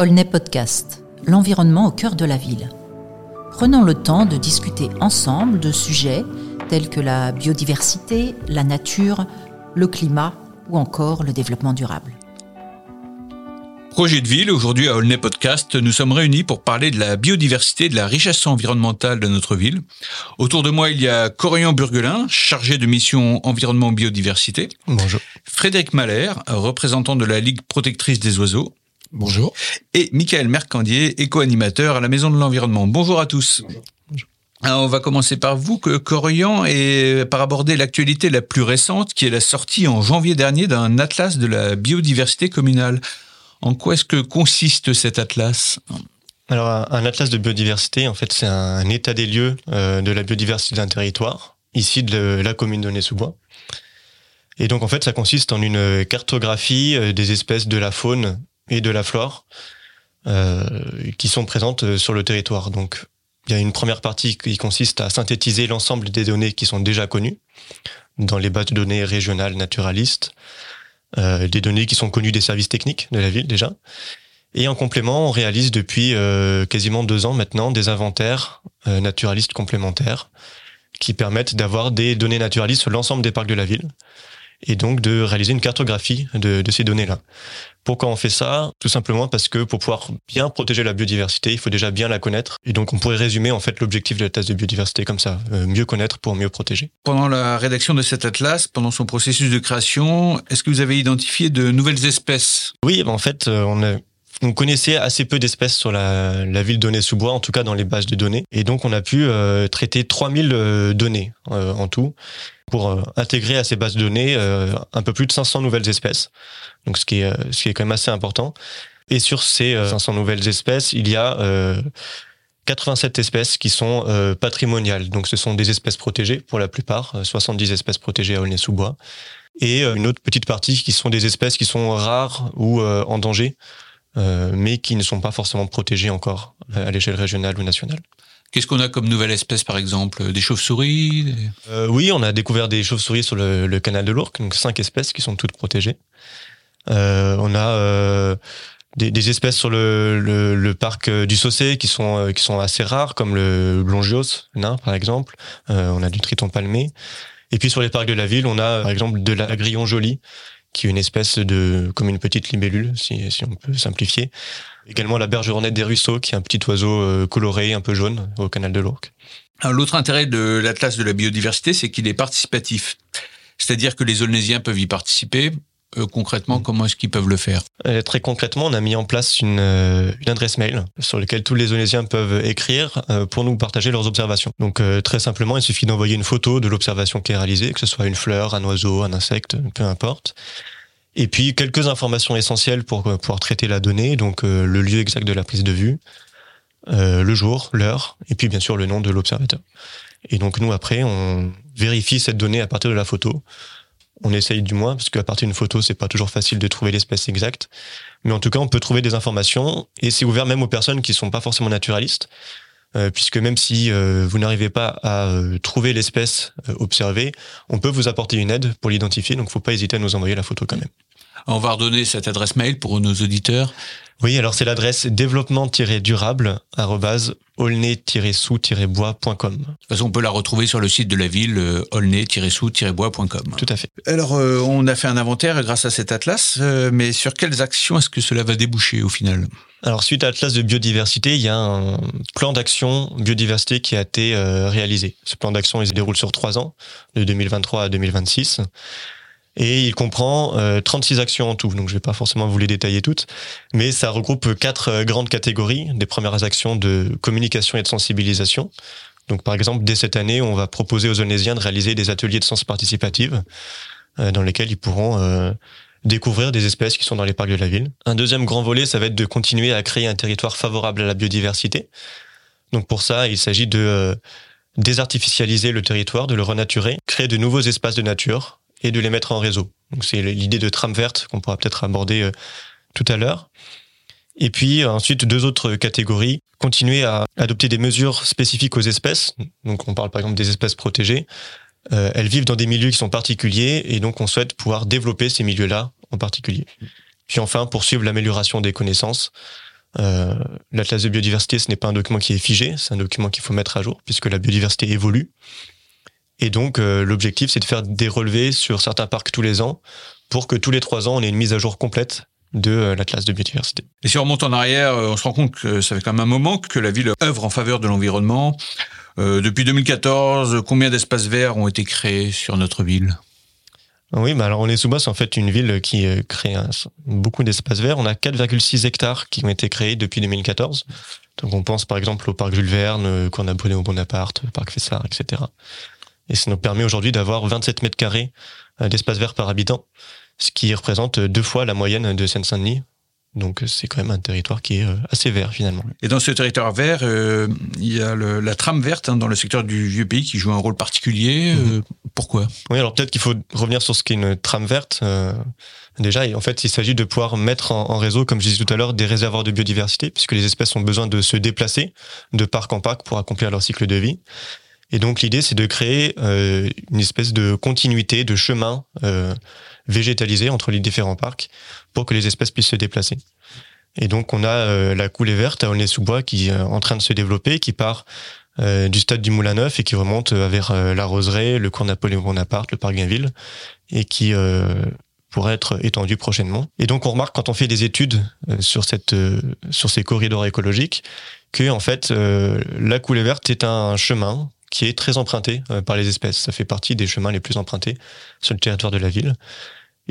Aulnay Podcast, l'environnement au cœur de la ville. Prenons le temps de discuter ensemble de sujets tels que la biodiversité, la nature, le climat ou encore le développement durable. Projet de ville, aujourd'hui à Aulnay Podcast, nous sommes réunis pour parler de la biodiversité et de la richesse environnementale de notre ville. Autour de moi, il y a Corian Burgelin, chargé de mission environnement biodiversité. Bonjour. Frédéric Mahler, représentant de la Ligue protectrice des oiseaux. Bonjour. Et Michael Mercandier, éco-animateur à la Maison de l'Environnement. Bonjour à tous. Alors, on va commencer par vous, que Corian, et par aborder l'actualité la plus récente, qui est la sortie en janvier dernier d'un atlas de la biodiversité communale. En quoi est-ce que consiste cet atlas? Alors, un atlas de biodiversité, en fait, c'est un état des lieux euh, de la biodiversité d'un territoire, ici de la commune de Nez-sous-Bois. Et donc, en fait, ça consiste en une cartographie euh, des espèces de la faune et de la flore euh, qui sont présentes sur le territoire. Donc, il y a une première partie qui consiste à synthétiser l'ensemble des données qui sont déjà connues dans les bases de données régionales naturalistes. Euh, des données qui sont connues des services techniques de la ville déjà. Et en complément, on réalise depuis euh, quasiment deux ans maintenant des inventaires euh, naturalistes complémentaires qui permettent d'avoir des données naturalistes sur l'ensemble des parcs de la ville et donc de réaliser une cartographie de, de ces données-là. Pourquoi on fait ça? Tout simplement parce que pour pouvoir bien protéger la biodiversité, il faut déjà bien la connaître. Et donc on pourrait résumer en fait l'objectif de la thèse de biodiversité comme ça, euh, mieux connaître pour mieux protéger. Pendant la rédaction de cet atlas, pendant son processus de création, est-ce que vous avez identifié de nouvelles espèces? Oui, ben, en fait, euh, on a on connaissait assez peu d'espèces sur la, la ville donnée sous bois, en tout cas dans les bases de données. Et donc, on a pu euh, traiter 3000 euh, données euh, en tout pour intégrer à ces bases de données un peu plus de 500 nouvelles espèces. Donc, ce qui est, ce qui est quand même assez important. Et sur ces 500 nouvelles espèces, il y a 87 espèces qui sont patrimoniales. Donc, ce sont des espèces protégées pour la plupart, 70 espèces protégées à Aulnay-sous-Bois. Et une autre petite partie qui sont des espèces qui sont rares ou en danger. Euh, mais qui ne sont pas forcément protégés encore euh, à l'échelle régionale ou nationale. Qu'est-ce qu'on a comme nouvelle espèce, par exemple Des chauves-souris euh, Oui, on a découvert des chauves-souris sur le, le, canal de l'Ourcq, donc cinq espèces qui sont toutes protégées. Euh, on a euh, des, des, espèces sur le, le, le, parc du Saucé qui sont qui sont assez rares, comme le longios nain, par exemple. on a du triton palmé. Et puis sur les parcs de la ville, on a par exemple de la grillon jolie, qui est une espèce de comme une petite libellule, si, si on peut simplifier. Également la bergeronnette des ruisseaux, qui est un petit oiseau euh, coloré, un peu jaune, au canal de l'Ourcq. L'autre intérêt de l'Atlas de la biodiversité, c'est qu'il est participatif. C'est-à-dire que les Aulnésiens peuvent y participer, euh, concrètement, comment est-ce qu'ils peuvent le faire euh, Très concrètement, on a mis en place une, euh, une adresse mail sur laquelle tous les Onésiens peuvent écrire pour nous partager leurs observations. Donc très simplement, il suffit d'envoyer une photo de l'observation qui est réalisée, que ce soit une fleur, un oiseau, un insecte, peu importe. Et puis quelques informations essentielles pour pouvoir traiter la donnée, donc le lieu exact de la prise de vue, le jour, l'heure, et puis bien sûr le nom de l'observateur. Et donc nous après, on vérifie cette donnée à partir de la photo on essaye du moins, parce qu'à partir d'une photo, c'est pas toujours facile de trouver l'espèce exacte. Mais en tout cas, on peut trouver des informations, et c'est ouvert même aux personnes qui sont pas forcément naturalistes, euh, puisque même si euh, vous n'arrivez pas à euh, trouver l'espèce observée, on peut vous apporter une aide pour l'identifier, donc faut pas hésiter à nous envoyer la photo quand même. On va redonner cette adresse mail pour nos auditeurs. Oui, alors c'est l'adresse développement-durable aulnay-sous-bois.com. De toute façon, on peut la retrouver sur le site de la ville, euh, aulnay-sous-bois.com. Tout à fait. Alors, euh, on a fait un inventaire grâce à cet atlas, euh, mais sur quelles actions est-ce que cela va déboucher au final? Alors suite à l'Atlas de biodiversité, il y a un plan d'action biodiversité qui a été réalisé. Ce plan d'action, il se déroule sur trois ans, de 2023 à 2026 et il comprend 36 euh, actions en tout. Donc je vais pas forcément vous les détailler toutes, mais ça regroupe quatre euh, grandes catégories. Des premières actions de communication et de sensibilisation. Donc par exemple, dès cette année, on va proposer aux Onésiens de réaliser des ateliers de sens participative euh, dans lesquels ils pourront découvrir des espèces qui sont dans les parcs de la ville. Un deuxième grand volet, ça va être de continuer à créer un territoire favorable à la biodiversité. Donc pour ça, il s'agit de désartificialiser le territoire, de le renaturer, créer de nouveaux espaces de nature et de les mettre en réseau. Donc c'est l'idée de trame verte qu'on pourra peut-être aborder euh, tout à l'heure. Et puis ensuite deux autres catégories continuer à adopter des mesures spécifiques aux espèces. Donc on parle par exemple des espèces protégées. Euh, elles vivent dans des milieux qui sont particuliers et donc on souhaite pouvoir développer ces milieux-là en particulier. Puis enfin poursuivre l'amélioration des connaissances Euh, L'Atlas de biodiversité, ce n'est pas un document qui est figé, c'est un document qu'il faut mettre à jour, puisque la biodiversité évolue. Et donc, euh, l'objectif, c'est de faire des relevés sur certains parcs tous les ans, pour que tous les trois ans, on ait une mise à jour complète de euh, l'Atlas de biodiversité. Et si on remonte en arrière, euh, on se rend compte que ça fait quand même un moment que la ville œuvre en faveur de l'environnement. Euh, depuis 2014, combien d'espaces verts ont été créés sur notre ville? Oui, bah alors on est sous c'est en fait une ville qui crée un, beaucoup d'espaces verts. On a 4,6 hectares qui ont été créés depuis 2014. Donc on pense par exemple au parc Jules Verne, qu'on a abonné au Bonaparte, le parc Fessard, etc. Et ça nous permet aujourd'hui d'avoir 27 mètres carrés d'espace vert par habitant, ce qui représente deux fois la moyenne de Seine-Saint-Denis, donc c'est quand même un territoire qui est euh, assez vert finalement. Et dans ce territoire vert, euh, il y a le, la trame verte hein, dans le secteur du vieux pays qui joue un rôle particulier. Euh, mhm. pourquoi? Oui, alors peut-être qu'il faut revenir sur ce qu'est une trame verte. déjà, en fait, il s'agit de pouvoir mettre en, réseau, comme je disais tout à l'heure, des réservoirs de biodiversité, puisque les espèces ont besoin de se déplacer de parc en parc pour accomplir leur cycle de vie. Et donc l'idée, c'est de créer une espèce de continuité, de chemin végétalisé entre les différents parcs pour que les espèces puissent se déplacer. Et donc on a euh, la coulée verte à Aulnay-sous-Bois qui est en train de se développer, qui part euh, du stade du Moulin Neuf et qui remonte euh, vers la Roseraie, le cours Napoléon Bonaparte, le parc Gainville, et qui pourrait être étendu prochainement. Et donc on remarque quand on fait des études sur cette sur ces corridors écologiques que en fait la coulée verte est un chemin qui est très emprunté par les espèces. Ça fait partie des chemins les plus empruntés sur le territoire de la ville.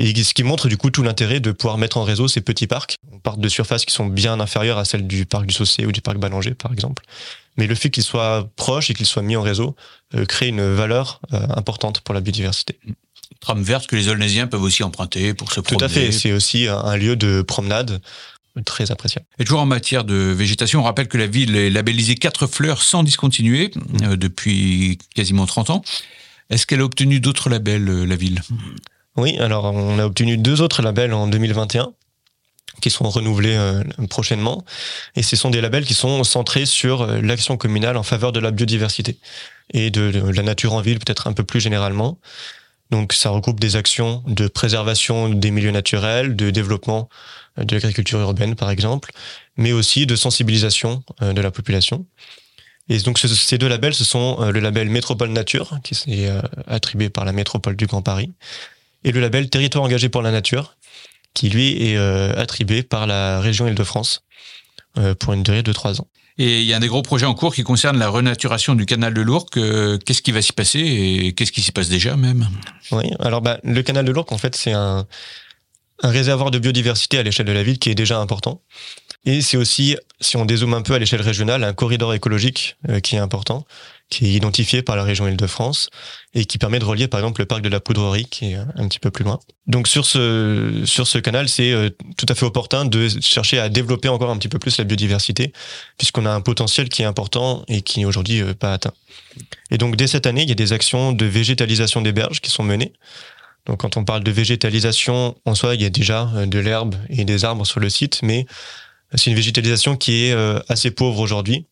Et ce qui montre du coup tout l'intérêt de pouvoir mettre en réseau ces petits parcs. On part de surfaces qui sont bien inférieures à celles du parc du Saucé ou du parc Ballanger par exemple. Mais le fait qu'ils soient proches et qu'ils soient mis en réseau euh, crée une valeur euh, importante pour la biodiversité. Trame verte que les Olnésiens peuvent aussi emprunter pour se promener. Tout à fait, c'est aussi un lieu de promenade très appréciable. Et toujours en matière de végétation, on rappelle que la ville est labellisée quatre fleurs sans discontinuer euh, depuis quasiment 30 ans. Est-ce qu'elle a obtenu d'autres labels, la ville? Oui, alors on a obtenu deux autres labels en 2021 qui seront renouvelés euh, prochainement. Et ce sont des labels qui sont centrés sur euh, l'action communale en faveur de la biodiversité et de, la nature en ville, peut-être un peu plus généralement. Donc ça regroupe des actions de préservation des milieux naturels, de développement euh, de l'agriculture urbaine par exemple, mais aussi de sensibilisation de la population. Et donc ces deux labels, ce sont le label Métropole Nature, qui est attribué par la métropole du Grand Paris, et le label Territoire engagé pour la nature, qui lui est euh, attribué par la région Île-de-France euh, pour une durée de trois ans. Et il y a un des gros projets en cours qui concerne la renaturation du canal de l'Ourcq. Euh, qu'est-ce qui va s'y passer et qu'est-ce qui s'y passe déjà même? Oui, alors bah, le canal de l'Ourcq, en fait, c'est un, un réservoir de biodiversité à l'échelle de la ville qui est déjà important. Et c'est aussi, si on dézoome un peu à l'échelle régionale, un corridor écologique qui est important qui est identifié par la région Île-de-France et qui permet de relier par exemple le parc de la Poudrerie qui est un petit peu plus loin. Donc sur ce sur ce canal, c'est euh, tout à fait opportun de chercher à développer encore un petit peu plus la biodiversité puisqu'on a un potentiel qui est important et qui n'est aujourd'hui euh, pas atteint. Et donc dès cette année, il y a des actions de végétalisation des berges qui sont menées. Donc quand on parle de végétalisation, en soi, il y a déjà euh, de l'herbe et des arbres sur le site, mais c'est une végétalisation qui est assez pauvre aujourd'hui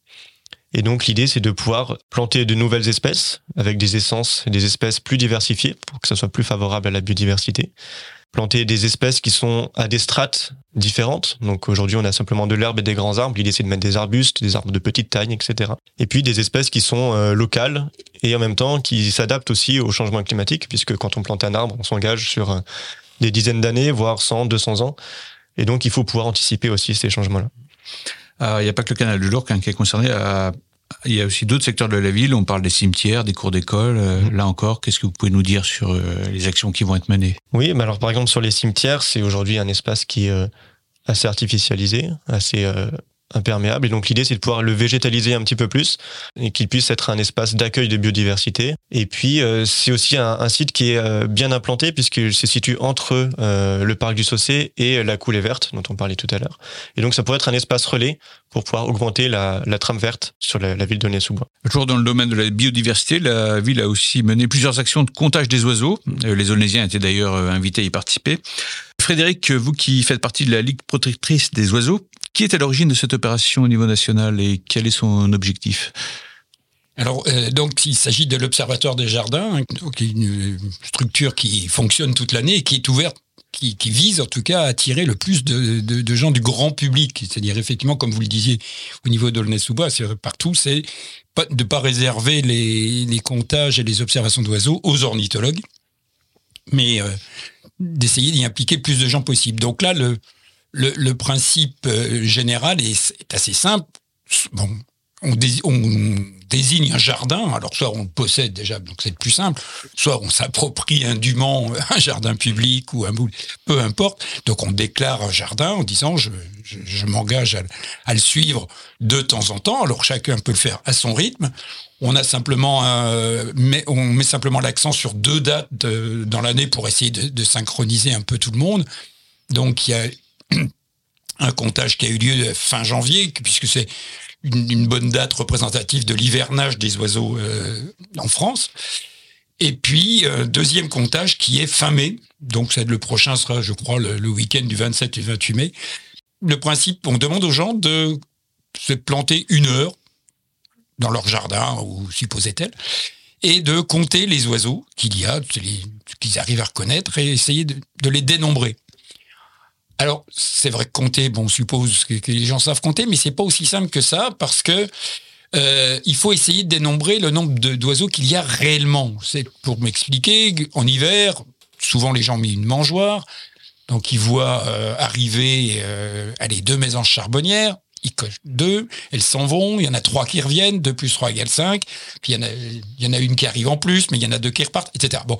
et donc l'idée, c'est de pouvoir planter de nouvelles espèces avec des essences et des espèces plus diversifiées pour que ça soit plus favorable à la biodiversité. Planter des espèces qui sont à des strates différentes. Donc aujourd'hui, on a simplement de l'herbe et des grands arbres. L'idée, c'est de mettre des arbustes, des arbres de petite taille, etc. Et puis des espèces qui sont euh, locales et en même temps qui s'adaptent aussi au changement climatique, puisque quand on plante un arbre, on s'engage sur euh, des dizaines d'années, voire 100, 200 ans. Et donc, il faut pouvoir anticiper aussi ces changements-là. Il n'y a pas que le canal du Lourcq hein, qui est concerné. Il y a aussi d'autres secteurs de la ville. On parle des cimetières, des cours d'école. Euh, mm-hmm. Là encore, qu'est-ce que vous pouvez nous dire sur euh, les actions qui vont être menées? Oui, mais alors par exemple sur les cimetières, c'est aujourd'hui un espace qui est euh, assez artificialisé, assez imperméable. Et donc l'idée, c'est de pouvoir le végétaliser un petit peu plus et qu'il puisse être un espace d'accueil de biodiversité. Et puis euh, c'est aussi un, site qui est euh, bien implanté puisqu'il se situe entre euh, le parc du Saucé et la coulée verte dont on parlait tout à l'heure. Et donc ça pourrait être un espace relais pour pouvoir augmenter la, trame verte sur la, ville de Nez-sous-Bois. Toujours dans le domaine de la biodiversité, la ville a aussi mené plusieurs actions de comptage des oiseaux. Les Onésiens étaient d'ailleurs invités à y participer. Frédéric, vous qui faites partie de la Ligue protectrice des oiseaux, qui est à l'origine de cette opération au niveau national et quel est son objectif? Alors, euh, donc, il s'agit de l'Observatoire des jardins, hein, qui est une structure qui fonctionne toute l'année et qui est ouverte qui, vise en tout cas à attirer le plus de, gens du grand public. C'est-à-dire effectivement, comme vous le disiez au niveau d'Aulnay-sous-Bois, c'est partout, c'est de ne pas réserver les, comptages et les observations d'oiseaux aux ornithologues, mais euh, d'essayer d'y impliquer plus de gens possible. Donc là, le, le, principe euh, général est, assez simple. Bon, on, désigne un jardin, alors soit on le possède déjà, donc c'est le plus simple, soit on s'approprie indûment un jardin public ou un bout, peu importe. Donc on déclare un jardin en disant je, m'engage à, le suivre de temps en temps. Alors chacun peut le faire à son rythme. On a simplement, on met simplement l'accent sur deux dates dans l'année pour essayer de, de synchroniser un peu tout le monde. Donc il y a un comptage qui a eu lieu fin janvier, puisque c'est une, bonne date représentative de l'hivernage des oiseaux euh, en France. Et puis, euh, deuxième comptage qui est fin mai. Donc, le prochain sera, je crois, le, week-end du 27 et 28 mai. Le principe, on demande aux gens de se planter une heure dans leur jardin, ou supposait-elle, et de compter les oiseaux qu'il y a, qu'ils arrivent à reconnaître, et essayer de les dénombrer. Alors, c'est vrai que compter, bon, on suppose que, les gens savent compter, mais c'est pas aussi simple que ça parce que euh, il faut essayer de dénombrer le nombre d'oiseaux qu'il y a réellement. C'est pour m'expliquer, en hiver, souvent les gens mettent une mangeoire, donc ils voient euh, arriver euh, allez, deux maisons charbonnières, ils cochent deux, elles s'en vont, il y en a trois qui reviennent, deux plus trois égale cinq, puis il y, en a, une qui arrive en plus, mais il y en a deux qui repartent, etc. Bon,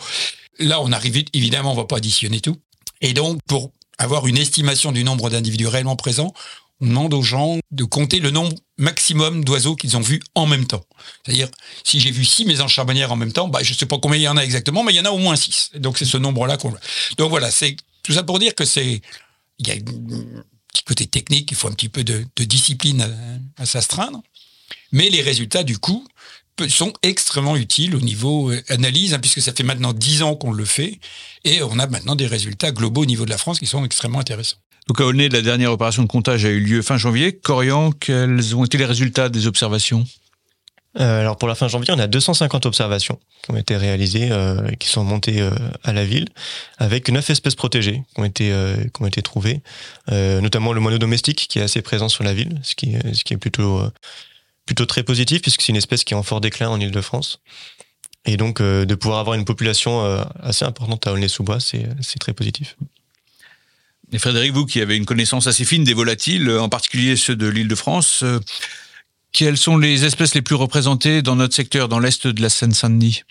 là on arrive, évidemment, on va pas additionner tout. Et donc, pour avoir une estimation du nombre d'individus réellement présents, on demande aux gens de compter le nombre maximum d'oiseaux qu'ils ont vus en même temps. C'est-à-dire, si j'ai vu six maisons charbonnières en même temps, bah, je ne sais pas combien il y en a exactement, mais il y en a au moins six. Donc c'est ce nombre-là qu'on... Donc voilà, c'est tout ça pour dire que c'est... Il y a un petit côté technique, il faut un petit peu de, discipline à s'astreindre. Mais les résultats, du coup, sont extrêmement utiles au niveau euh, analyse, hein, puisque ça fait maintenant dix ans qu'on le fait, et on a maintenant des résultats globaux au niveau de la France qui sont extrêmement intéressants. Donc à Aulnay, la dernière opération de comptage a eu lieu fin janvier. Corian, quels ont été les résultats des observations? Euh, alors pour la fin janvier, on a 250 observations qui ont été réalisées, euh, qui sont montées euh, à la ville, avec neuf espèces protégées qui ont été qui ont été trouvées, notamment le moineau domestique qui est assez présent sur la ville, ce qui ce qui est plutôt plutôt très positif puisque c'est une espèce qui est en fort déclin en Ile-de-France. Et donc, euh, de pouvoir avoir une population euh, assez importante à Aulnay-sous-Bois, c'est très positif. Et Frédéric, vous qui avez une connaissance assez fine des volatiles, en particulier ceux de l'Île-de-France, euh, quelles sont les espèces les plus représentées dans notre secteur, dans l'est de la Seine-Saint-Denis?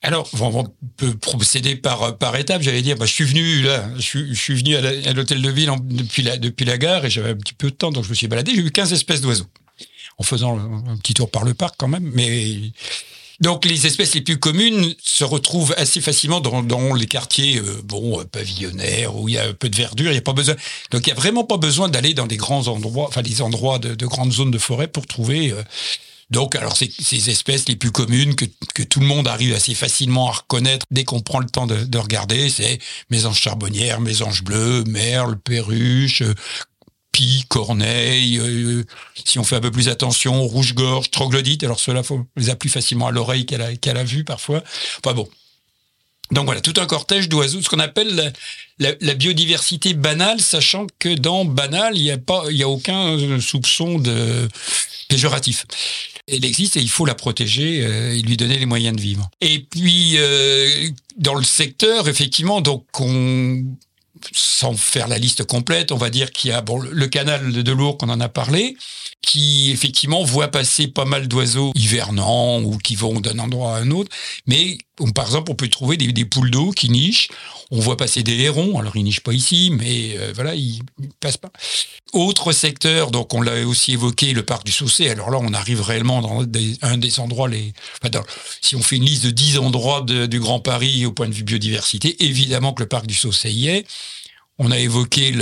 Alors, on peut procéder par par étapes. J'allais dire, bah, je suis venu là, je suis, venu à l'hôtel de ville depuis la depuis la gare et j'avais un petit peu de temps, donc je me suis baladé. J'ai vu 15 espèces d'oiseaux en faisant un petit tour par le parc quand même. Mais donc les espèces les plus communes se retrouvent assez facilement dans, les quartiers euh, bon euh, pavillonnaires où il y a un peu de verdure. Il y a pas besoin. Donc il y a vraiment pas besoin d'aller dans des grands endroits, enfin des endroits de, grandes zones de forêt pour trouver. Euh, donc, alors, ces espèces les plus communes que, tout le monde arrive assez facilement à reconnaître dès qu'on prend le temps de, de regarder, c'est mésanges charbonnières, mésanges bleues, merles, perruches, Pie, Corneille, euh, si on fait un peu plus attention, rouge-gorge, troglodyte, alors cela faut les a plus facilement à l'oreille qu'à la, vue parfois. Enfin bon. Donc voilà, tout un cortège d'oiseaux, ce qu'on appelle la, biodiversité banale, sachant que dans banal, il n'y a pas, il a aucun euh, soupçon de péjoratif. Elle existe et il faut la protéger euh, et lui donner les moyens de vivre. Et puis dans le secteur, effectivement, donc on sans faire la liste complète, on va dire qu'il y a le canal de Lourdes qu'on en a parlé, qui effectivement voit passer pas mal d'oiseaux hivernants ou qui vont d'un endroit à un autre. Mais par exemple, on peut trouver des, poules d'eau qui nichent. On voit passer des hérons. Alors ils nichent pas ici, mais euh, voilà, ils, passent pas. Autre secteur, donc on l'a aussi évoqué, le parc du Saucé. Alors là, on arrive réellement dans un des endroits les. si on fait une liste de 10 endroits du Grand Paris au point de vue biodiversité, évidemment que le parc du Saucé y est. On a évoqué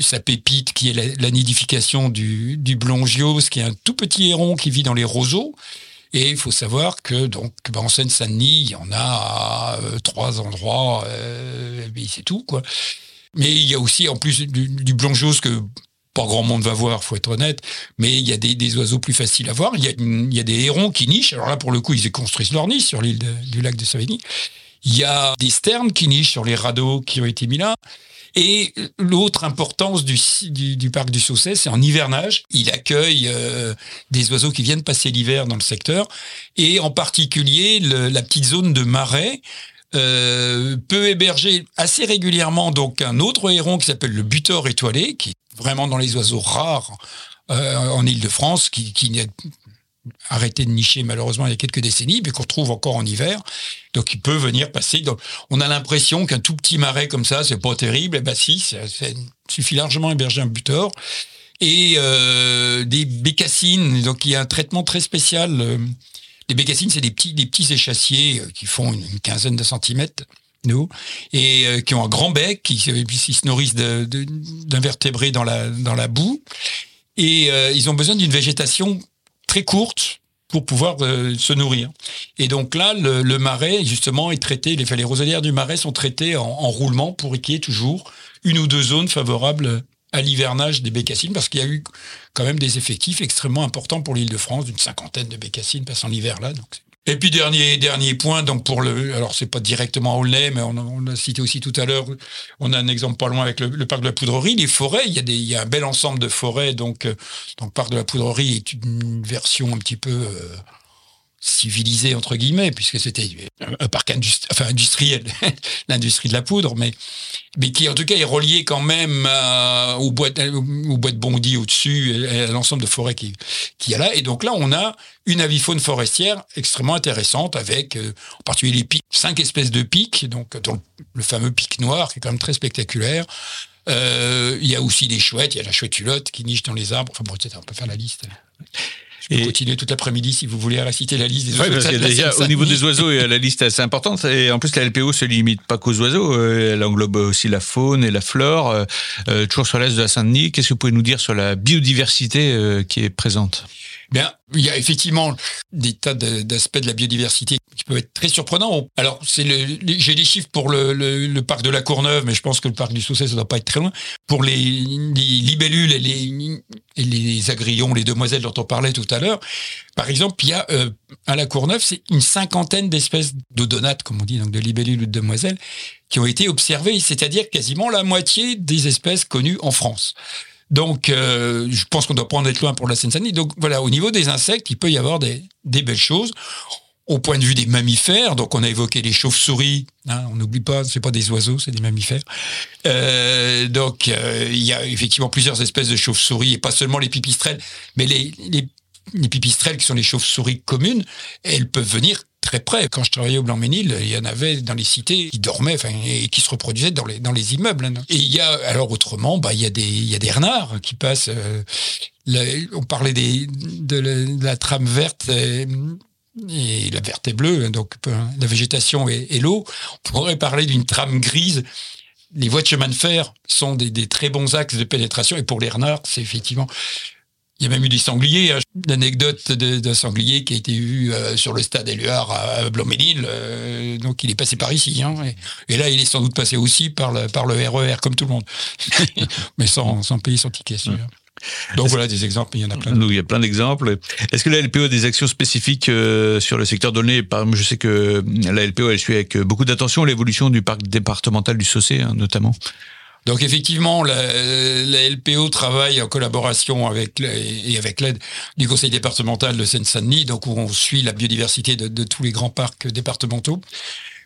sa pépite qui est la, nidification du, du blongios, qui est un tout petit héron qui vit dans les roseaux. Et il faut savoir que donc ben, en Seine-Saint-Denis, il y en a euh, trois endroits, euh, c'est tout quoi. Mais il y a aussi en plus du, du que pas grand monde va voir, faut être honnête, mais il y a des, oiseaux plus faciles à voir. Il y, a, des hérons qui nichent. Alors là, pour le coup, ils construisent leur nid sur l'île du lac de Savigny. Il y a des sternes qui nichent sur les radeaux qui ont été mis là. Et l'autre importance du, parc du Saucet, c'est en hivernage. Il accueille euh, des oiseaux qui viennent passer l'hiver dans le secteur. Et en particulier, la petite zone de marais euh, peut héberger assez régulièrement donc un autre héron qui s'appelle le butor étoilé, qui est vraiment dans les oiseaux rares euh, en Ile-de-France, qui, qui n'est arrêté de nicher malheureusement il y a quelques décennies, mais qu'on trouve encore en hiver. Donc il peut venir passer. Donc, on a l'impression qu'un tout petit marais comme ça, c'est pas terrible. Et eh ben si, ça, suffit largement héberger un butor. Et euh, des bécassines, donc il y a un traitement très spécial. Euh, les bécassines, c'est des petits, des petits échassiers euh, qui font une, quinzaine de centimètres nous, et qui ont un grand bec, qui, se nourrissent d'invertébrés dans la, dans la boue. Et ils ont besoin d'une végétation très courte pour pouvoir euh, se nourrir. Et donc là, le, marais, justement, est traité, les, les roselières du marais sont traitées en, roulement pour qu'il y ait toujours une ou deux zones favorables à l'hivernage des bécassines, parce qu'il y a eu quand même des effectifs extrêmement importants pour l'île de France, d'une cinquantaine de bécassines passant l'hiver là. Donc et puis dernier dernier point, donc pour le, alors c'est pas directement Aulnay, mais on on a, cité aussi tout à l'heure, on a un exemple pas loin avec le, parc de la Poudrerie, les forêts. Il y a des, il y a un bel ensemble de forêts, donc euh, donc le parc de la Poudrerie est une version un petit peu euh, civilisé entre guillemets puisque c'était un parc industriel l'industrie de la poudre mais mais qui en tout cas est relié quand même au bois de, au bois de Bondy au-dessus et à l'ensemble de forêts qui qui y a là. Et donc là on a une avifaune forestière extrêmement intéressante avec euh, en particulier les pics cinq espèces de pics donc dont le fameux pic noir qui est quand même très spectaculaire. Euh, il y a aussi des chouettes il y a la chouette culotte qui niche dans les arbres. Enfin bon on peut faire la liste je peux continuer toute l'après-midi si vous voulez réciter la liste des oiseaux. parce que déjà, au niveau des oiseaux, la liste est assez importante. Et en plus, la LPO se limite pas qu'aux oiseaux. Euh, elle englobe aussi la faune et la flore. Euh, euh, toujours sur l'est de la Saint-Denis, qu'est-ce que vous pouvez nous dire sur la biodiversité qui est présente? Bien, il y a effectivement des tas d'aspects de la biodiversité qui peuvent être très surprenants. Alors, c'est j'ai les chiffres pour le, parc de la Courneuve, mais je pense que le parc du Saucet, ça doit pas être très loin. Pour les, libellules et les, et les agrillons, les demoiselles dont on parlait tout à l'heure, par exemple, il y a euh, à la Courneuve, c'est une cinquantaine d'espèces d'odonates, comme on dit, donc de libellules ou de demoiselles, qui ont été observées, c'est-à-dire quasiment la moitié des espèces connues en France. Donc, euh, je pense qu'on doit pas en être loin pour la Seine-Saint-Denis. Donc, voilà, au niveau des insectes, il peut y avoir des, belles choses. Au point de vue des mammifères, donc on a évoqué les chauves-souris. Hein, on n'oublie pas, c'est pas des oiseaux, c'est des mammifères. Euh, donc, euh, il y a effectivement plusieurs espèces de chauves-souris et pas seulement les pipistrelles, mais les, les, les pipistrelles qui sont les chauves-souris communes, elles peuvent venir très près. Quand je travaillais au Blanc-Ménil, il y en avait dans les cités qui dormaient et qui se reproduisaient dans les, immeubles. Et il y a, alors autrement, bah, il, y a des, renards qui passent. Euh, on parlait de, la, trame verte. Et, la verte et bleue, donc la végétation et, l'eau. On pourrait parler d'une trame grise les voies de chemin de fer sont des, très bons axes de pénétration et pour les renards, c'est effectivement il y a même eu des sangliers. Hein. L'anecdote d'un sanglier qui a été vu euh, sur le stade Éluard à Bloménil. Euh, donc il est passé par ici. Hein. et, là, il est sans doute passé aussi par le, par le RER, e comme tout le monde. Mais sans, sans payer son ticket, sûr. Donc voilà des exemples, il y en a plein. il y a plein d'exemples. Est-ce que la LPO a des actions spécifiques euh, sur le secteur donné? Je sais que la LPO, elle suit avec beaucoup d'attention l'évolution du parc départemental du Saucé, hein, notamment. Donc effectivement, la, LPO travaille en collaboration avec et avec l'aide du conseil départemental de Seine-Saint-Denis, donc où on suit la biodiversité de, tous les grands parcs départementaux.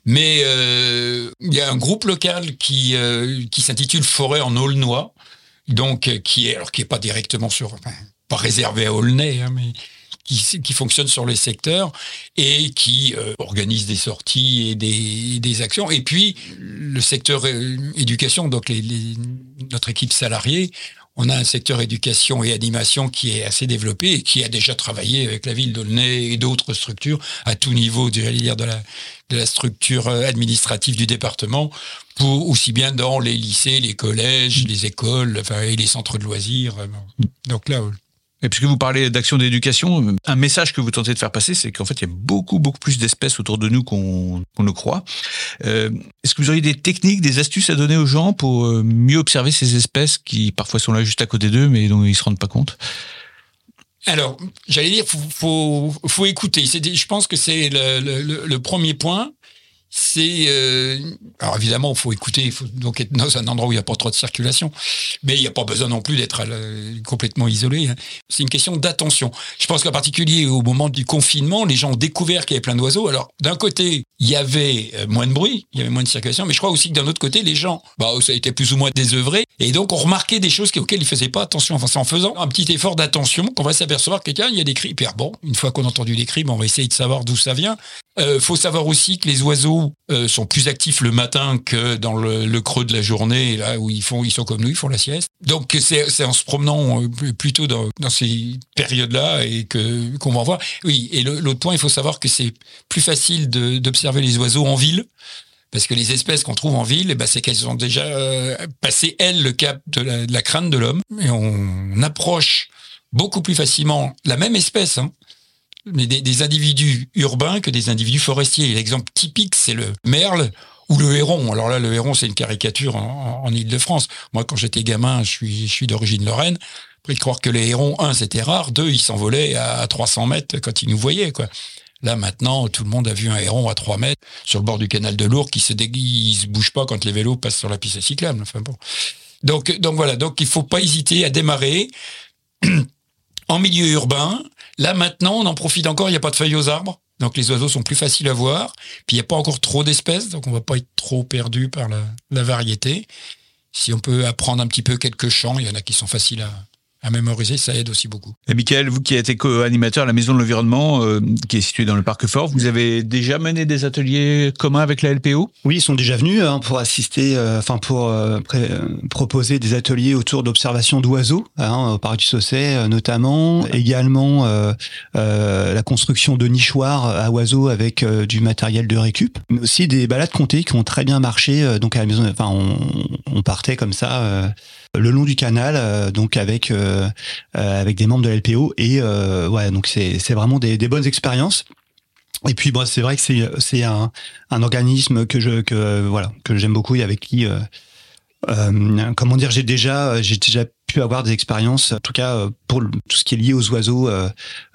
Mais euh, il y a un groupe local qui euh, qui s'intitule Forêt en Aulnois, donc qui est alors qui est pas directement sur pas réservé à Aulnay, hein, mais qui, fonctionne sur les secteurs et qui euh, organise des sorties et des, des, actions. Et puis, le secteur euh, éducation, donc les, notre équipe salariée, on a un secteur éducation et animation qui est assez développé et qui a déjà travaillé avec la ville d'Aulnay et d'autres structures à tout niveau, de la, de la structure euh, administrative du département, pour aussi bien dans les lycées, les collèges, les écoles, enfin, et les centres de loisirs. Donc là, Et puisque vous parlez d'action d'éducation, un message que vous tentez de faire passer, c'est qu'en fait, il y a beaucoup, beaucoup plus d'espèces autour de nous qu'on ne croit. Euh, Est-ce que vous auriez des techniques, des astuces à donner aux gens pour euh, mieux observer ces espèces qui parfois sont là juste à côté d'eux, mais dont ils se rendent pas compte? Alors, j'allais dire, faut, faut, écouter. Je pense que c'est le, premier point c'est euh, alors évidemment il faut écouter il faut donc être dans un endroit où il n'y a pas trop de circulation mais il n'y a pas besoin non plus d'être euh, complètement isolé hein. c'est une question d'attention. Je pense qu'en particulier au moment du confinement les gens ont découvert qu'il y avait plein d'oiseaux. Alors d'un côté il y avait euh, moins de bruit il y avait moins de circulation mais je crois aussi que d'un autre côté les gens bah ça plus ou moins désœuvré et donc on remarquait des choses auxquelles ils faisaient pas attention. Enfin c'est en faisant un petit effort d'attention qu'on va s'apercevoir que il y a des cris. Puis bon une fois qu'on a entendu les cris on va essayer de savoir d'où ça vient euh, faut savoir aussi que les oiseaux euh, sont plus actifs le matin que dans le, creux de la journée, là où ils font, ils sont comme nous, ils font la sieste. Donc c'est en se promenant euh, plutôt dans, ces périodes-là et que qu'on va en voir. Oui, et l'autre point, il faut savoir que c'est plus facile d'observer les oiseaux en ville. Parce que les espèces qu'on trouve en ville, eh ben, c'est qu'elles ont déjà euh, passé, elles, le cap de la, de crainte de l'homme. Et on approche beaucoup plus facilement la même espèce, hein, des, individus urbains que des individus forestiers. L'exemple typique, c'est le merle ou le héron. Alors là, le héron, c'est une caricature en, Ile-de-France. Moi, quand j'étais gamin, je suis, d'origine lorraine. Après, de croire que les hérons, un, c'était rare. Deux, ils s'envolaient à 300 mètres quand ils nous voyaient. Là, maintenant, tout le monde a vu un héron à 3 mètres sur le bord du canal de Lourdes qui se déguise, se bouge pas quand les vélos passent sur la piste cyclable. Donc, donc voilà. Donc, il faut pas hésiter à démarrer en milieu urbain, Là maintenant, on en profite encore, il n'y a pas de feuilles aux arbres. Donc les oiseaux sont plus faciles à voir. Puis il n'y a pas encore trop d'espèces, donc on va pas être trop perdu par la, la, variété. Si on peut apprendre un petit peu quelques chants, il y en a qui sont faciles à, à mémoriser, ça aide aussi beaucoup. Et Michael, vous qui êtes co-animateur à la Maison de l'Environnement, euh, qui est située dans le Parc Fort, vous avez déjà mené des ateliers communs avec la LPO Oui, ils sont déjà venus hein, pour assister, euh, enfin pour euh, proposer des ateliers autour d'observation d'oiseaux, hein, au Parc du Saucet notamment, également la construction de nichoirs à oiseaux avec du matériel de récup, mais aussi des balades comptées qui ont très bien marché. donc à la maison, enfin on, on partait comme ça le long du canal, euh, donc avec euh, euh, avec des membres de l'LPO et ouais, donc c'est c'est vraiment des, bonnes expériences. Et puis bon, c'est vrai que c'est c'est un, un organisme que je que voilà que j'aime beaucoup et avec qui comment dire, j'ai déjà, j'ai déjà pu avoir des expériences, en tout cas pour tout ce qui est lié aux oiseaux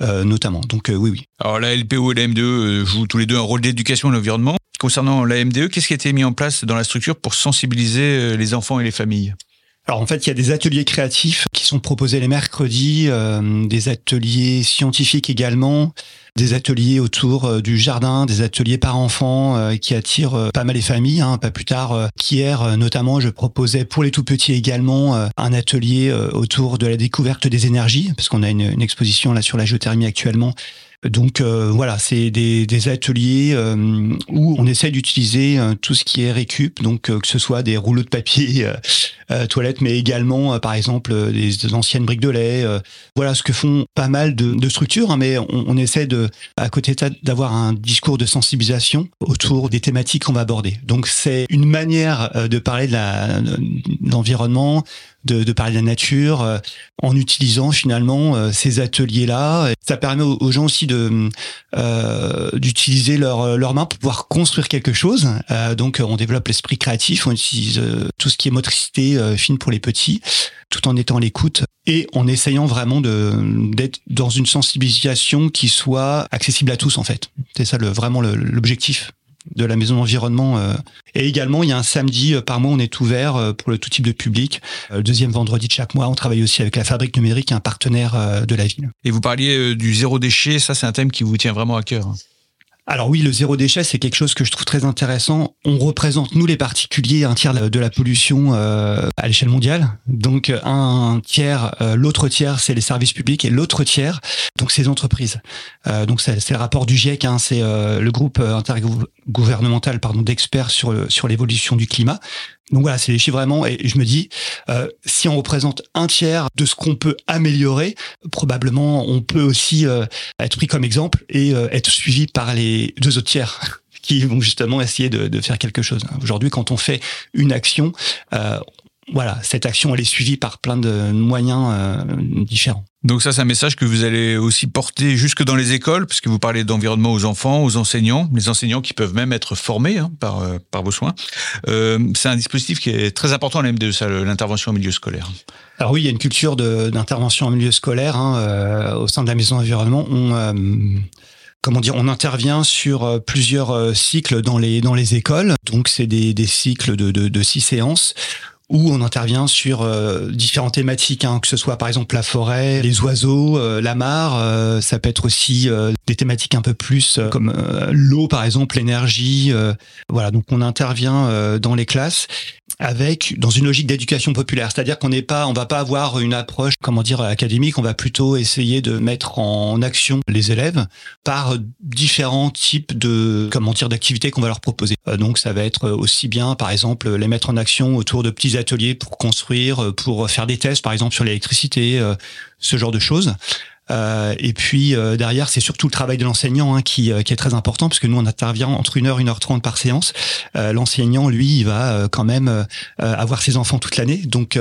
notamment. Donc oui, oui. Alors la LPO et la M2 jouent tous les deux un rôle d'éducation à l'environnement. Concernant la MDE, qu'est-ce qui a été mis en place dans la structure pour sensibiliser les enfants et les familles? Alors en fait, il y a des ateliers créatifs qui sont proposés les mercredis, euh, des ateliers scientifiques également, des ateliers autour euh, du jardin, des ateliers par enfants euh, qui attirent pas mal les familles. Hein. Pas plus tard qu'hier, notamment, je proposais pour les tout petits également un atelier autour de la découverte des énergies, parce qu'on a une, une exposition là sur la géothermie actuellement donc euh, voilà, c'est des, des, ateliers euh, où on essaie d'utiliser euh, tout ce qui est récup, donc que ce soit des rouleaux de papier toilettes, mais également par exemple des, anciennes briques de lait. voilà ce que font pas mal de, de structures, hein, mais on, on, essaie de, à côté d'avoir un discours de sensibilisation autour des thématiques qu'on va aborder. Donc c'est une manière de parler de l'environnement, de, de, parler de la nature euh, en utilisant finalement euh, ces ateliers-là. Ça permet aux, gens aussi de euh, d'utiliser leurs leur mains pour pouvoir construire quelque chose. donc on développe l'esprit créatif, on utilise tout ce qui est motricité fine pour les petits, tout en étant à l'écoute et en essayant vraiment d'être dans une sensibilisation qui soit accessible à tous en fait. C'est ça le, vraiment l'objectif de la maison d'environnement. Euh. Et également, il y a un samedi euh, par mois, on est ouvert euh, pour tout type de public. Le deuxième vendredi de chaque mois, on travaille aussi avec la Fabrique numérique, un partenaire de la ville. Et vous parliez du zéro déchet, ça c'est un thème qui vous tient vraiment à cœur. Alors oui, le zéro déchet, c'est quelque chose que je trouve très intéressant. On représente, nous les particuliers, un tiers de la pollution euh, à l'échelle mondiale. Donc un tiers, euh, l'autre tiers, c'est les services publics et l'autre tiers, donc c'est les entreprises. Euh, donc c'est le rapport du GIEC, hein, c'est le groupe intergouvernemental d'experts sur l'évolution du climat. Donc voilà, c'est les chiffres vraiment. Et je me dis, euh, si on représente un tiers de ce qu'on peut améliorer, probablement on peut aussi euh, être pris comme exemple et euh, être suivi par les deux autres tiers qui vont justement essayer de, de faire quelque chose. Aujourd'hui, quand on fait une action, voilà, cette action elle est suivie par plein de moyens différents. Donc ça, c'est un message que vous allez aussi porter jusque dans les écoles, puisque vous parlez d'environnement aux enfants, aux enseignants, les enseignants qui peuvent même être formés hein, par, euh, par vos soins. Euh, c'est un dispositif qui est très important à la MDE, ça, l'intervention en milieu scolaire. Alors oui, il y a une culture d'intervention en milieu scolaire hein, euh, au sein de la maison environnement. On, euh, comment dire, on intervient sur euh, plusieurs cycles dans les dans les écoles. Donc c'est des, des cycles de, de, de six séances où on intervient sur euh, différentes thématiques, hein, que ce soit par exemple la forêt, les oiseaux, euh, la mare, euh, ça peut être aussi des thématiques un peu plus comme l'eau par exemple, l'énergie. voilà, donc on intervient dans les classes avec dans une logique d'éducation populaire, c'est-à-dire qu'on n'est pas, on va pas avoir une approche, comment dire, académique, on va plutôt essayer de mettre en action les élèves par différents types de, comment dire, d'activités qu'on va leur proposer. donc ça va être aussi bien, par exemple, les mettre en action autour de petits ateliers pour construire, pour faire des tests, par exemple sur l'électricité, euh, ce genre de choses. Euh, et puis euh, derrière, c'est surtout le travail de l'enseignant hein, qui, euh, qui est très important parce que nous on intervient entre 1 heure et 1 heure 30 par séance. l'enseignant, lui, il va quand même avoir ses enfants toute l'année. Donc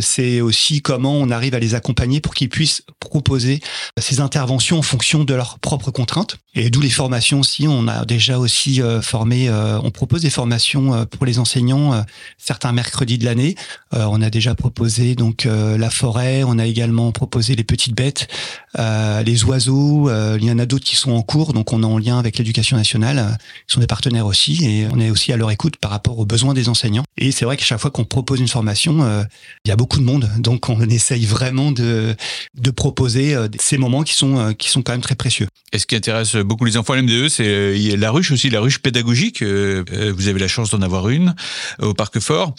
c'est aussi comment on arrive à les accompagner pour qu'ils puissent proposer ces interventions en fonction de leurs propres contraintes. Et d'où les formations aussi. On a déjà aussi formé, on propose des formations pour les enseignants certains mercredis de l'année. on a déjà proposé donc la forêt, on a également proposé les petites bêtes euh, les oiseaux, euh, il y en a d'autres qui sont en cours, donc on est en lien avec l'éducation nationale, ils sont des partenaires aussi, et on est aussi à leur écoute par rapport aux besoins des enseignants. Et c'est vrai qu'à chaque fois qu'on propose une formation, euh, il y a beaucoup de monde, donc on essaye vraiment de, de proposer ces moments qui sont, qui sont quand même très précieux. Et ce qui intéresse beaucoup les enfants à l'MDE, c'est la ruche aussi, la ruche pédagogique. Vous avez la chance d'en avoir une au Parc Fort.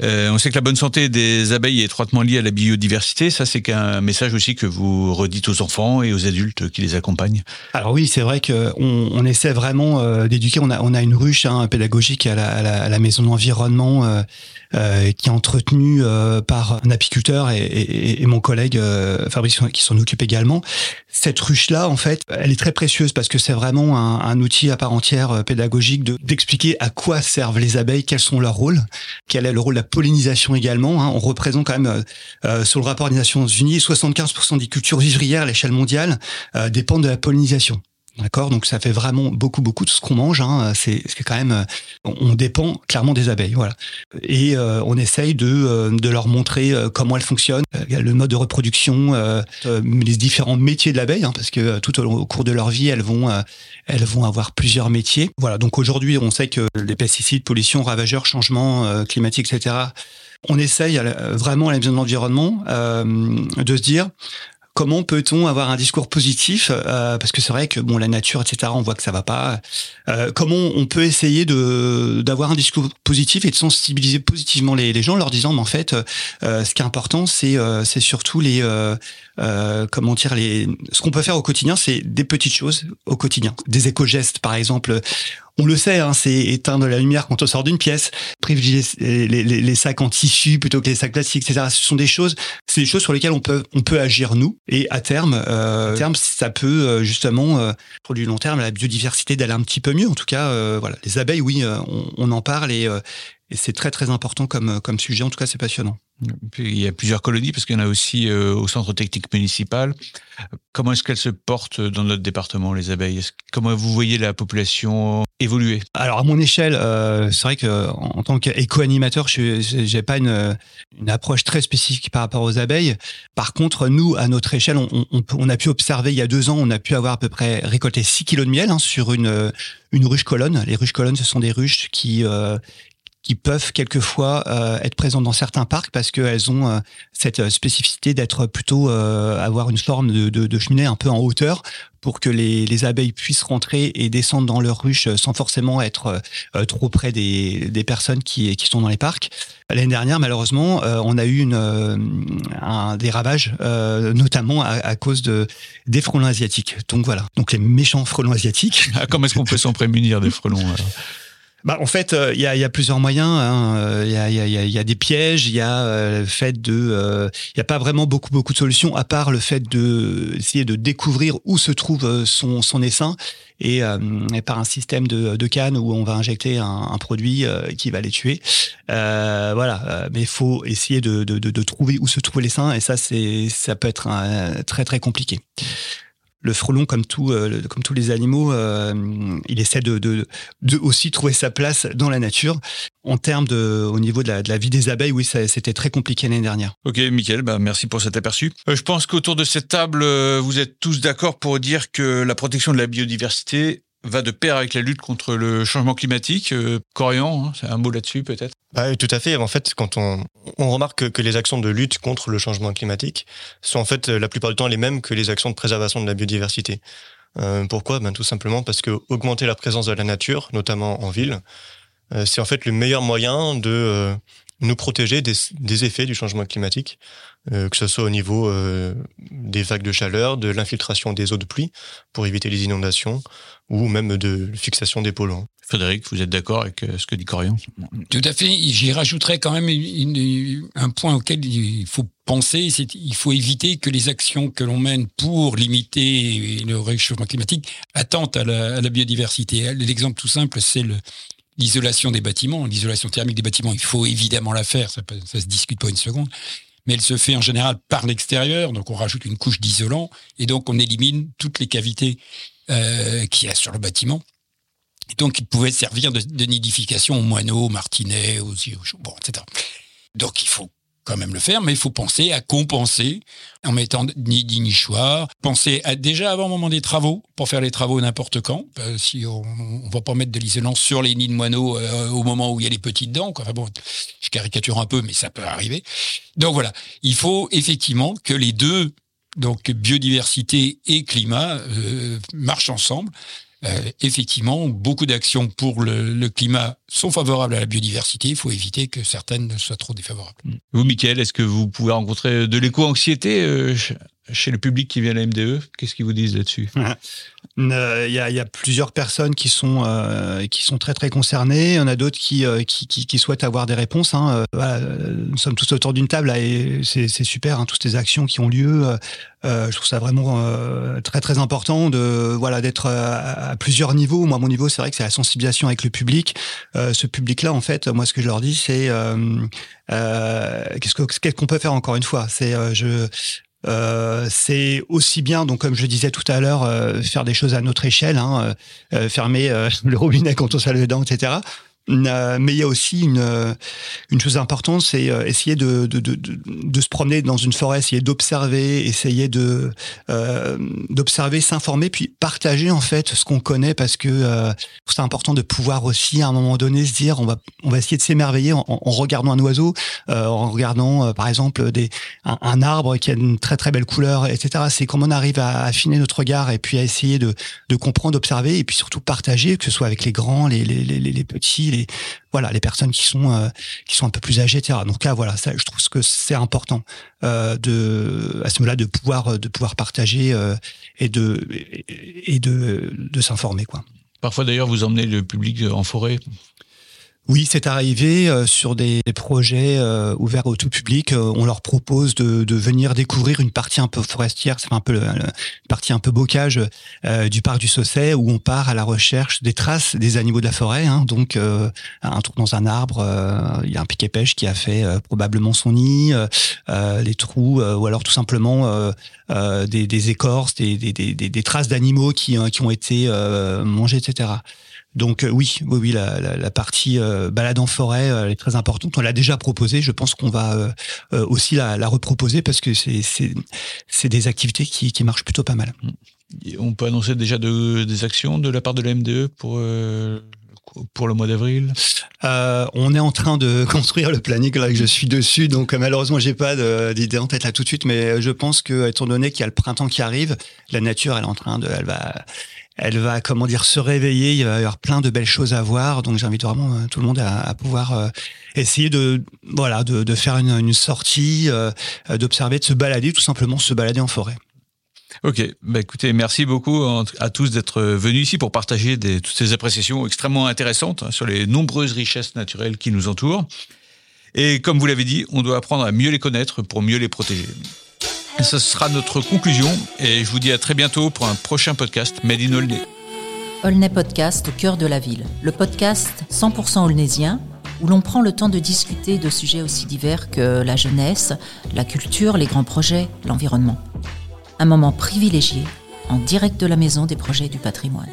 On sait que la bonne santé des abeilles est étroitement liée à la biodiversité. Ça, c'est qu'un message aussi que vous redites aux enfants et aux adultes qui les accompagnent Alors oui, c'est vrai qu'on on essaie vraiment euh, d'éduquer. On a, on a une ruche hein, pédagogique à la, à, la, à la, maison d'environnement euh, euh, qui est entretenue euh, par un apiculteur et, et, et mon collègue euh, Fabrice qui s'en occupe également. Cette ruche-là, en fait, elle est très précieuse parce que c'est vraiment un, un, outil à part entière pédagogique d'expliquer à quoi servent les abeilles, quels sont leurs rôles, quel est le rôle de la pollinisation également. Hein. On représente quand même, sur le rapport des Nations Unies, 75% des cultures vivrières à l'échelle mondiale dépendent de la pollinisation. D'accord, donc ça fait vraiment beaucoup beaucoup de ce qu'on mange. Hein. Quand même, euh, on dépend clairement des abeilles, voilà. Et euh, on essaye de, euh, de leur montrer comment elles fonctionnent, le mode de reproduction, les différents métiers de l'abeille, hein, parce que tout au, cours de leur vie, elles vont elles vont avoir plusieurs métiers. Voilà. Donc aujourd'hui, on sait que les pesticides, pollution, ravageurs, changements climatiques, etc. On essaye vraiment à la maison de l'environnement de se dire comment peut-on avoir un discours positif euh, Parce que c'est vrai que bon, la nature, etc. On voit que ça va pas. Euh, comment on peut essayer de d'avoir un discours positif et de sensibiliser positivement les, gens, en leur disant, mais en fait, euh, ce qui est important, c'est c'est surtout les comment dire les. Ce qu'on peut faire au quotidien, c'est des petites choses au quotidien, des éco-gestes, par exemple on le sait, hein, c'est éteindre la lumière quand on sort d'une pièce, privilégier les, sacs en tissu plutôt que les sacs plastiques, etc. Ce sont des choses, c'est des choses sur lesquelles on peut, on peut agir nous. Et à terme, euh, à terme, ça peut euh, justement, euh, pour du long terme, la biodiversité d'aller un petit peu mieux. En tout cas, euh, voilà, les abeilles, oui, on, on, en parle et, et c'est très très important comme, comme sujet. En tout cas, c'est passionnant. Il y a plusieurs colonies parce qu'il y en a aussi euh, au centre technique municipal. Comment est-ce qu'elles se portent dans notre département, les abeilles? Comment vous voyez la population évoluer? Alors à mon échelle, euh, c'est vrai que en tant qu'éco-animateur, je n'ai pas une, approche très spécifique par rapport aux abeilles. Par contre, nous, à notre échelle, on, a pu observer il y a deux ans, on a pu avoir à peu près récolté 6 kilos de miel hein, sur une, une ruche colonne. Les ruches colonnes, ce sont des ruches qui, euh, qui peuvent quelquefois euh, être présentes dans certains parcs parce qu'elles ont euh, cette euh, spécificité d'être plutôt avoir une forme de, de, de, cheminée un peu en hauteur pour que les, les, abeilles puissent rentrer et descendre dans leur ruche sans forcément être trop près des, des, personnes qui, qui sont dans les parcs. L'année dernière, malheureusement, on a eu une, un, des ravages, notamment à, à, cause de, des frelons asiatiques. Donc voilà, donc les méchants frelons asiatiques. Ah, comment est-ce qu'on peut s'en prémunir des frelons bah, en fait, il y, a, y, a, plusieurs moyens. Il y, a, y, a, y, a, des pièges. Il y a le fait de. Il n'y a pas vraiment beaucoup beaucoup de solutions à part le fait de essayer de découvrir où se trouve son, son essaim et, et par un système de, de canne où on va injecter un, un produit qui va les tuer. voilà. mais il faut essayer de, de, de, de, trouver où se trouve l'essaim et ça c'est ça peut être un, très très compliqué le frelon, comme, tout, euh, comme tous les animaux, euh, il essaie de, de, de, aussi trouver sa place dans la nature. En termes de, au niveau de la, de la vie des abeilles, oui, c'était très compliqué l'année dernière. Ok, Mickaël, bah, merci pour cet aperçu. Euh, je pense qu'autour de cette table, vous êtes tous d'accord pour dire que la protection de la biodiversité va de pair avec la lutte contre le changement climatique. Euh, Corian, hein, un mot là-dessus peut-être? Bah, Tout à fait. En fait, quand on, on remarque que, les actions de lutte contre le changement climatique sont en fait la plupart du temps les mêmes que les actions de préservation de la biodiversité. Euh, pourquoi? Ben, Tout simplement parce que augmenter la présence de la nature, notamment en ville, euh, c'est en fait le meilleur moyen de euh, nous protéger des, des, effets du changement climatique, euh, que ce soit au niveau euh, des vagues de chaleur, de l'infiltration des eaux de pluie pour éviter les inondations, ou même de fixation des polluants. Frédéric, vous êtes d'accord avec euh, ce que dit Corian? Tout à fait. J'y rajouterais quand même une, un point auquel il faut penser, c'est il faut éviter que les actions que l'on mène pour limiter le réchauffement climatique attentent à la, à la biodiversité. L'exemple tout simple, c'est le, l'isolation des bâtiments, l'isolation thermique des bâtiments, il faut évidemment la faire, ça, ça se discute pas une seconde, mais elle se fait en général par l'extérieur, donc on rajoute une couche d'isolant, et donc on élimine toutes les cavités euh, qu'il y a sur le bâtiment. Et donc il pouvait servir de, de nidification aux moineaux, aux martinets, aux, aux bon, etc. Donc il faut quand même le faire, mais il faut penser à compenser en mettant ni dit nichoir, penser à déjà avant le moment des travaux, pour faire les travaux n'importe quand, euh, si on ne va pas mettre de l'isolant sur les nids de moineaux euh, au moment où il y a les petites dents. Enfin bon, je caricature un peu, mais ça peut arriver. Donc voilà, il faut effectivement que les deux, donc biodiversité et climat, euh, marchent ensemble. Euh, effectivement, beaucoup d'actions pour le, le, climat sont favorables à la biodiversité. Il faut éviter que certaines ne soient trop défavorables. Vous, Mickaël, est-ce que vous pouvez rencontrer de l'éco-anxiété euh, chez le public qui vient à la MDE Qu'est-ce qu'ils vous disent là-dessus? euh, Il y, a, y, a, plusieurs personnes qui sont euh, qui sont très très concernées. Il y en a d'autres qui, euh, qui, qui, qui, souhaitent avoir des réponses. Hein. Voilà, nous sommes tous autour d'une table et c'est super, hein, toutes ces actions qui ont lieu. Euh, je trouve ça vraiment euh, très très important de voilà d'être à, plusieurs niveaux. Moi, mon niveau, c'est vrai que c'est la sensibilisation avec le public. Euh, ce public-là, en fait, moi, ce que je leur dis, c'est qu'est-ce qu'on qu peut faire encore une fois? C'est je euh, c'est aussi bien, donc comme je disais tout à l'heure, euh, faire des choses à notre échelle, hein, euh, fermer le robinet quand on se les dents, etc. Euh, mais il y a aussi une, euh, chose importante, c'est euh, essayer de, se promener dans une forêt, essayer d'observer, essayer d'observer, s'informer, puis partager en fait ce qu'on connaît, parce que c'est important de pouvoir aussi à un moment donné se dire, on va essayer de s'émerveiller en, regardant un oiseau, en regardant par exemple un, arbre qui a une très très belle couleur, etc. C'est comment on arrive à affiner notre regard et puis à essayer de, comprendre, d'observer et puis surtout partager, que ce soit avec les grands, les, les petits, les voilà les personnes qui sont euh, qui sont un peu plus âgées, etc. Donc là, voilà, je trouve que c'est important euh, de à ce moment-là de pouvoir de pouvoir partager euh, et de et de s'informer quoi. Parfois d'ailleurs, vous emmenez le public en forêt oui, c'est arrivé euh, sur des projets euh, ouverts au tout public. Euh, on leur propose de, venir découvrir une partie un peu forestière, c'est un peu le, partie un peu bocage du parc du Sausset, où on part à la recherche des traces des animaux de la forêt. Hein. donc, un trou dans un arbre, il y a un piquet pêche qui a fait probablement son nid, les trous, ou alors tout simplement des, des, écorces, des, des, des traces d'animaux qui ont été mangés, etc. Donc euh, oui, oui, oui, la, la, la partie euh, balade en forêt euh, elle est très importante. On l'a déjà proposée. Je pense qu'on va aussi la, la, reproposer parce que c'est c'est des activités qui, qui marchent plutôt pas mal. On peut annoncer déjà de, des actions de la part de la MDE pour pour le mois d'avril? Euh, On est en train de construire le planning là que je suis dessus, donc malheureusement j'ai pas d'idée en tête là tout de suite, mais je pense que étant donné qu'il y a le printemps qui arrive, la nature elle est en train de, elle va, elle va comment dire se réveiller. Il va y avoir plein de belles choses à voir. Donc j'invite vraiment euh, tout le monde à, pouvoir euh, essayer de voilà de, faire une, sortie, euh, d'observer, de se balader, tout simplement se balader en forêt. Ok, bah écoutez, merci beaucoup à tous d'être venus ici pour partager toutes ces appréciations extrêmement intéressantes hein, sur les nombreuses richesses naturelles qui nous entourent. Et comme vous l'avez dit, on doit apprendre à mieux les connaître pour mieux les protéger. Ce sera notre conclusion et je vous dis à très bientôt pour un prochain podcast Made in Olney. Olney Podcast au cœur de la ville, le podcast 100% olnésien où l'on prend le temps de discuter de sujets aussi divers que la jeunesse, la culture, les grands projets, l'environnement. Un moment privilégié en direct de la maison des projets du patrimoine.